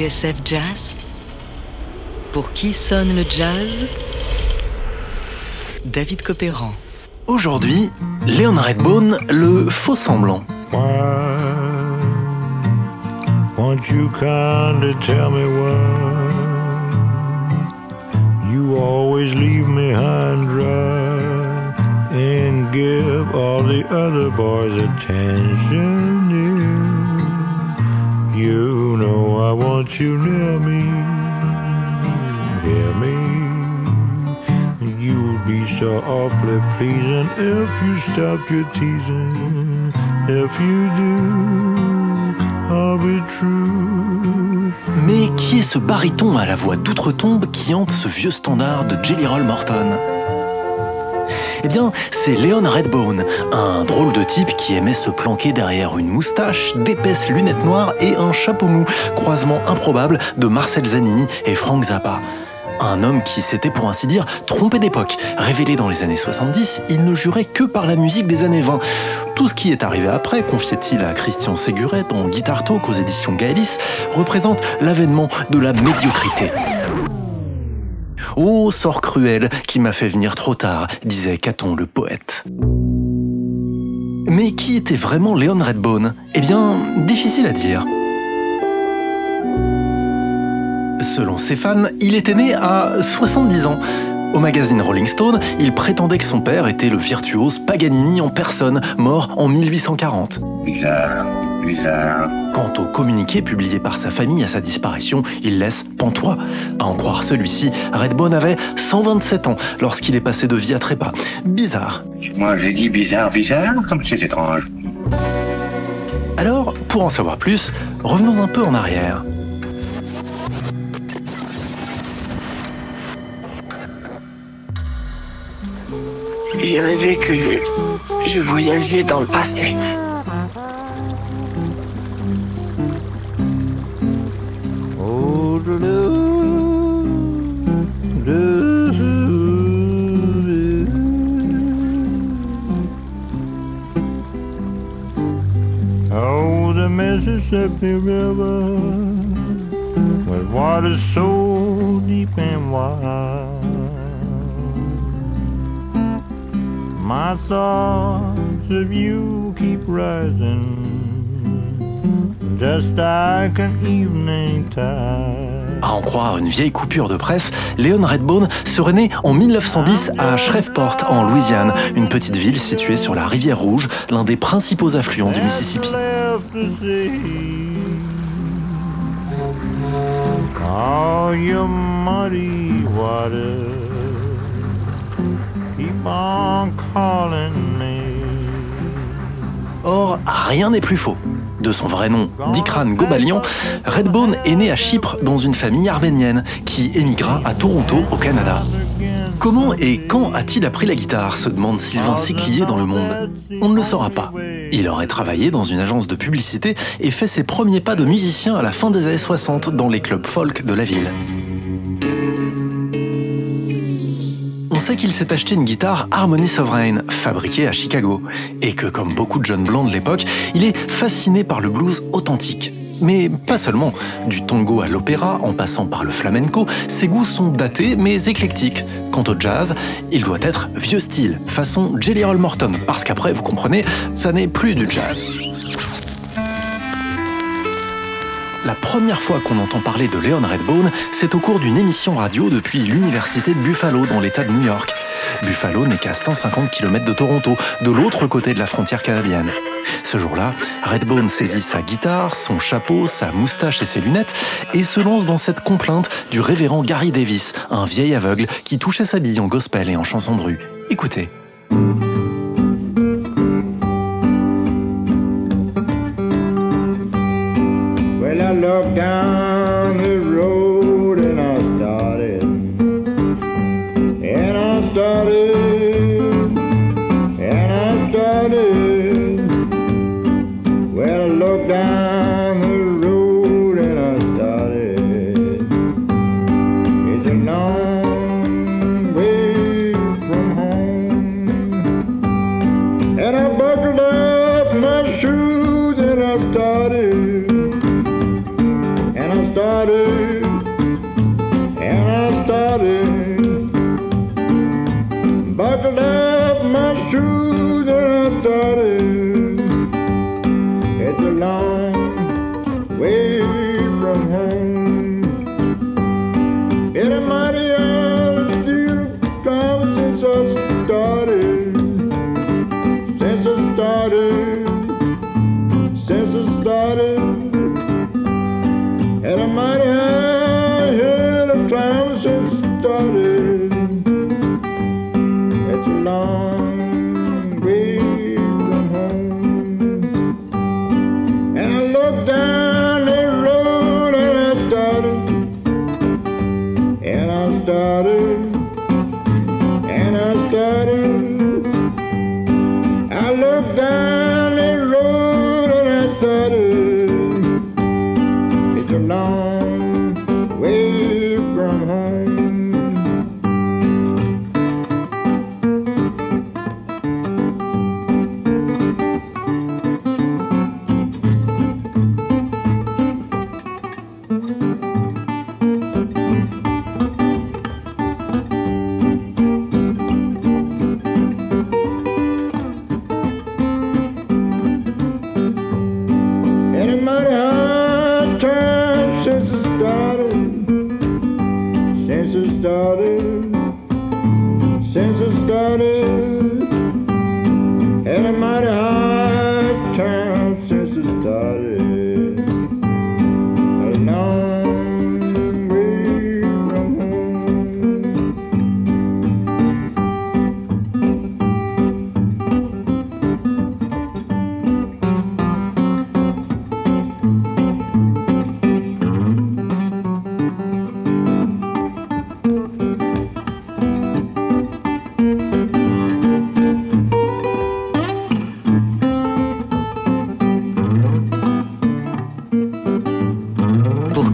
TSF Jazz Pour qui sonne le jazz? David Copéran. Aujourd'hui, Léon Redbone, le faux semblant. Why won't you kindly tell me why? You always leave me high and dry and give all the other boys attention? You, know I want you near me, hear me. You'd be so awfully pleasing if you stopped your teasing. If you do, I'll be true. Mais qui est ce baryton à la voix d'outre-tombe qui hante ce vieux standard de Jelly Roll Morton? Eh bien, c'est Leon Redbone, un drôle de type qui aimait se planquer derrière une moustache, d'épaisses lunettes noires et un chapeau mou, croisement improbable de Marcel Zanini et Frank Zappa. Un homme qui s'était pour ainsi dire trompé d'époque. Révélé dans les années 70, il ne jurait que par la musique des années 20. Tout ce qui est arrivé après, confiait-il à Christian Séguret dans Guitar Talk aux éditions Gaëlis, représente l'avènement de la médiocrité. Ô sort cruel qui m'a fait venir trop tard, disait Caton le poète. Mais qui était vraiment Léon Redbone? Eh bien, difficile à dire. Selon ses fans, il était né à 70 ans. Au magazine Rolling Stone, il prétendait que son père était le virtuose Paganini en personne, mort en 1840. Bizarre, bizarre. Quant au communiqué publié par sa famille à sa disparition, il laisse pantois. À en croire celui-ci, Redbone avait 127 ans lorsqu'il est passé de vie à trépas. Bizarre. Moi j'ai dit bizarre, bizarre, comme c'est étrange. Alors, pour en savoir plus, revenons un peu en arrière. J'ai rêvé que je, je voyageais dans le passé. Oh. Oh, the Mississippi River with water so deep and wide. My thoughts of you keep rising, just like an evening tide. À en croire une vieille coupure de presse, Léon Redbone serait né en 1910 à Shreveport, en Louisiane, une petite ville située sur la rivière Rouge, l'un des principaux affluents du Mississippi. Left to see all your muddy waters keep on calling me. Or, rien n'est plus faux. De son vrai nom, Dikran Gobalian, Redbone est né à Chypre dans une famille arménienne qui émigra à Toronto, au Canada. Comment et quand a-t-il appris la guitare se demande Sylvain Siclier dans Le Monde. On ne le saura pas. Il aurait travaillé dans une agence de publicité et fait ses premiers pas de musicien à la fin des années 60 dans les clubs folk de la ville. Qu'il s'est acheté une guitare Harmony Sovereign, fabriquée à Chicago, et que comme beaucoup de jeunes blancs de l'époque, il est fasciné par le blues authentique. Mais pas seulement. Du tango à l'opéra, en passant par le flamenco, ses goûts sont datés mais éclectiques. Quant au jazz, il doit être vieux style, façon Jelly Roll Morton, parce qu'après, vous comprenez, ça n'est plus du jazz. La première fois qu'on entend parler de Leon Redbone, c'est au cours d'une émission radio depuis l'université de Buffalo dans l'État de New York. Buffalo n'est qu'à 150 km de Toronto, de l'autre côté de la frontière canadienne. Ce jour-là, Redbone saisit sa guitare, son chapeau, sa moustache et ses lunettes et se lance dans cette complainte du révérend Gary Davis, un vieil aveugle qui touchait sa bille en gospel et en chanson de rue. Écoutez. I looked down and I started. Buckled up my shoes and I started. Started.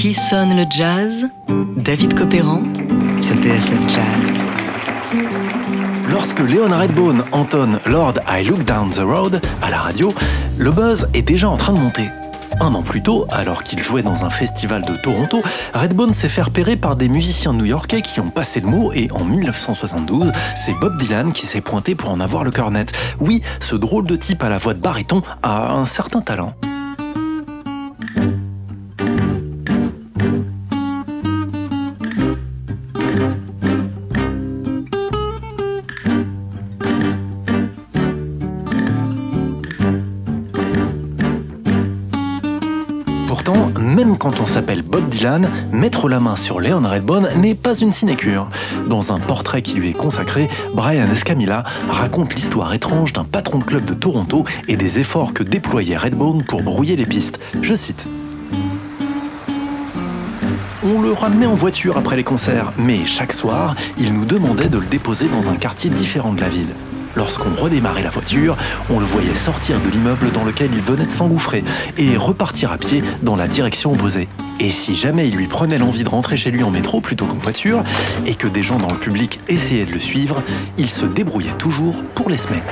Qui sonne le jazz? David Copéran sur TSF Jazz. Lorsque Leon Redbone entonne Lord I Look Down the Road à la radio, le buzz est déjà en train de monter. Un an plus tôt, alors qu'il jouait dans un festival de Toronto, Redbone s'est fait repérer par des musiciens new-yorkais qui ont passé le mot et en 1972, c'est Bob Dylan qui s'est pointé pour en avoir le cœur net. Oui, ce drôle de type à la voix de baryton a un certain talent. Quand on s'appelle Bob Dylan, mettre la main sur Leon Redbone n'est pas une sinécure. Dans un portrait qui lui est consacré, Brian Escamilla raconte l'histoire étrange d'un patron de club de Toronto et des efforts que déployait Redbone pour brouiller les pistes. Je cite. On le ramenait en voiture après les concerts, mais chaque soir, il nous demandait de le déposer dans un quartier différent de la ville. Lorsqu'on redémarrait la voiture, on le voyait sortir de l'immeuble dans lequel il venait de s'engouffrer et repartir à pied dans la direction opposée. Et si jamais il lui prenait l'envie de rentrer chez lui en métro plutôt qu'en voiture, et que des gens dans le public essayaient de le suivre, il se débrouillait toujours pour les semer.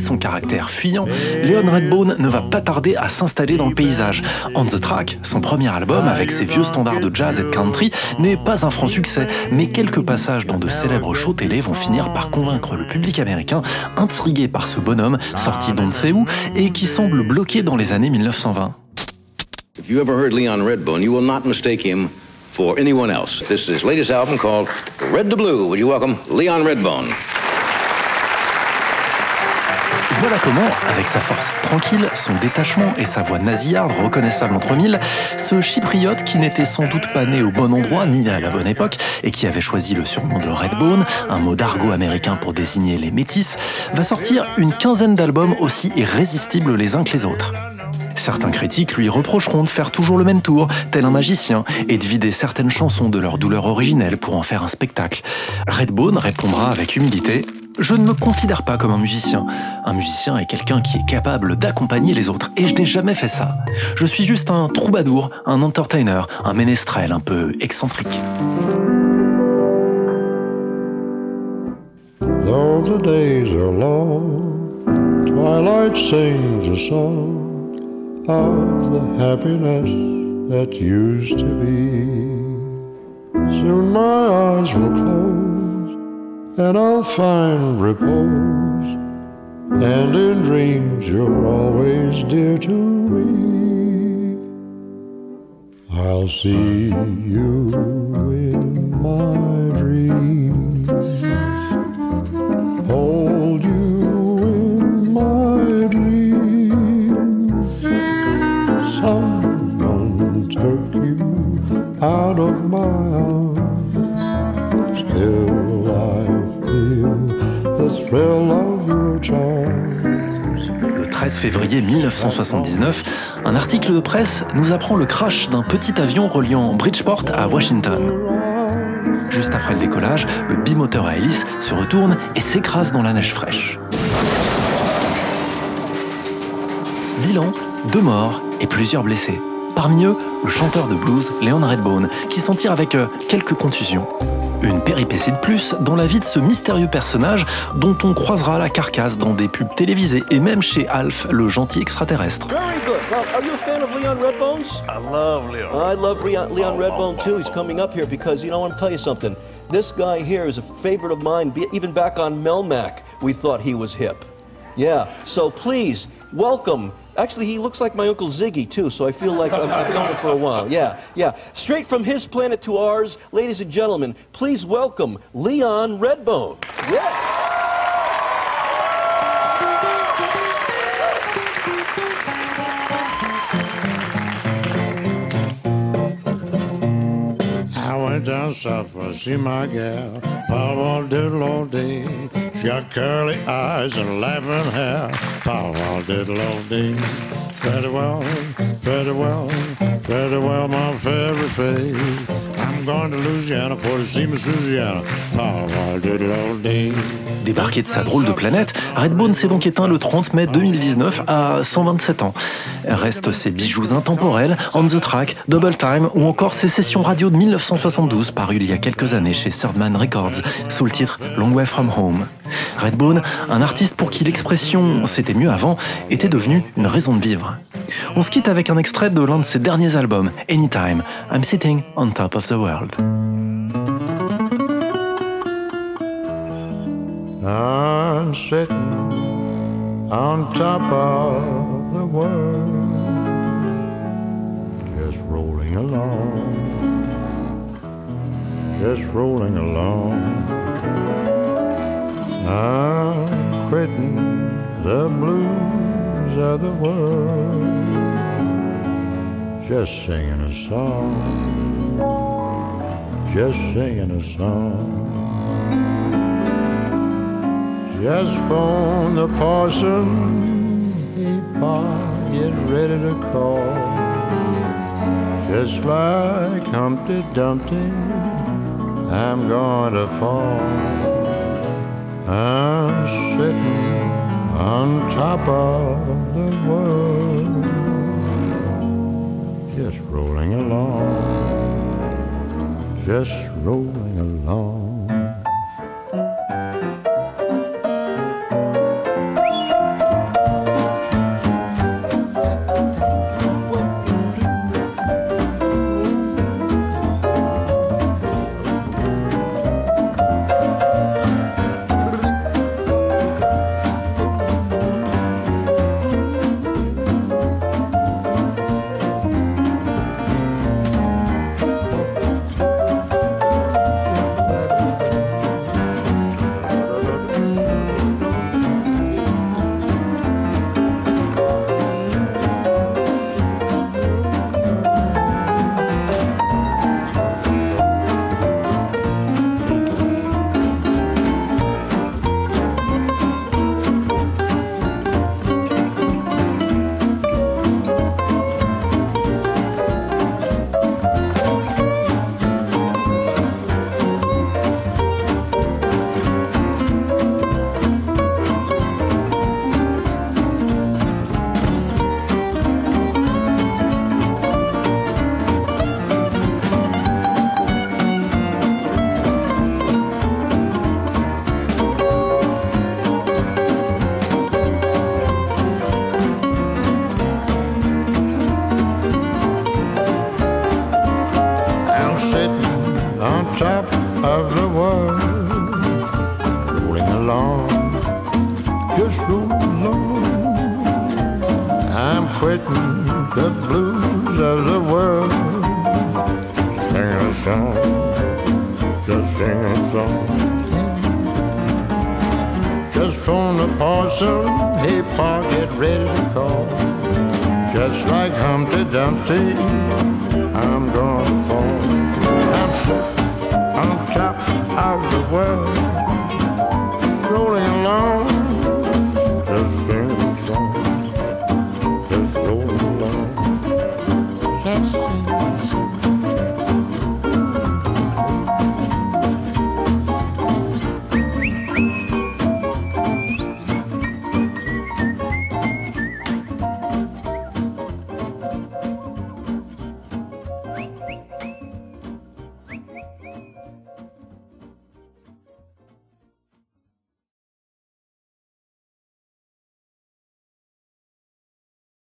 Son caractère fuyant, Leon Redbone ne va pas tarder à s'installer dans le paysage. On the Track, son premier album avec ses vieux standards de jazz et country, n'est pas un franc succès, mais quelques passages dans de célèbres shows télé vont finir par convaincre le public américain, intrigué par ce bonhomme sorti d'on ne sait où et qui semble bloqué dans les années 1920. If you ever heard Leon Redbone, you will not mistake him for anyone else. This is his latest album called Red to Blue. Would you welcome Leon Redbone? Voilà comment, avec sa force tranquille, son détachement et sa voix nasillarde reconnaissable entre mille, ce chypriote qui n'était sans doute pas né au bon endroit ni à la bonne époque et qui avait choisi le surnom de Redbone, un mot d'argot américain pour désigner les métis, va sortir une quinzaine d'albums aussi irrésistibles les uns que les autres. Certains critiques lui reprocheront de faire toujours le même tour, tel un magicien, et de vider certaines chansons de leur douleur originelle pour en faire un spectacle. Redbone répondra avec humilité je ne me considère pas comme un musicien. Un musicien est quelqu'un qui est capable d'accompagner les autres, et je n'ai jamais fait ça. Je suis juste un troubadour, un entertainer, un ménestrel un peu excentrique. Though the days are long, twilight sings a song of the happiness that used to be. Soon my eyes will close and I'll find repose. And in dreams you're always dear to me. I'll see you février 1979, un article de presse nous apprend le crash d'un petit avion reliant Bridgeport à Washington. Juste après le décollage, le bimoteur à hélice se retourne et s'écrase dans la neige fraîche. Bilan, deux morts et plusieurs blessés. Parmi eux, le chanteur de blues Leon Redbone, qui s'en tire avec euh, quelques contusions. Une péripétie de plus dans la vie de ce mystérieux personnage dont on croisera la carcasse dans des pubs télévisées et même chez Alf, le gentil extraterrestre. Very good. Well, are you a fan of Leon Redbones? I love Leon. I love Leon, Leon Redbone too. He's coming up here because, you know, I want to tell you something. This guy here is a favorite of mine. Even back on Melmac, we thought he was hip. Yeah, so please, welcome. Actually, he looks like my Uncle Ziggy too, so I feel like I've, known him for a while. Yeah, yeah. Straight from his planet to ours, ladies and gentlemen, please welcome Leon Redbone. Yeah. I went down south to see my gal, Power diddle all day. She got curly eyes and laughing hair, Power diddle all day. Pretty well, pretty well, pretty well, my favorite face. I'm going to Louisiana for to see Miss Louisiana, Power diddle all day. Débarqué de sa drôle de planète, Redbone s'est donc éteint le 30 mai 2019 à 127 ans. Restent ses bijoux intemporels, On the Track, Double Time ou encore ses sessions radio de 1972 parues il y a quelques années chez Third Man Records sous le titre Long Way From Home. Redbone, un artiste pour qui l'expression c'était mieux avant était devenue une raison de vivre. On se quitte avec un extrait de l'un de ses derniers albums, Anytime, I'm Sitting on Top of the World. On top of the world, just rolling along, just rolling along. I'm quitting the blues of the world, just singing a song, just singing a song. Just phone the parson, he pa, get ready to call. Just like Humpty Dumpty, I'm going to fall. I'm sitting on top of the world, just rolling along, just rolling along. just roll on. I'm quitting the blues of the world. Sing a song, just sing a song. Just phone the parson, hey pa, get ready to call. Just like Humpty Dumpty, I'm gonna fall. I'm sick on top of the world, rolling along.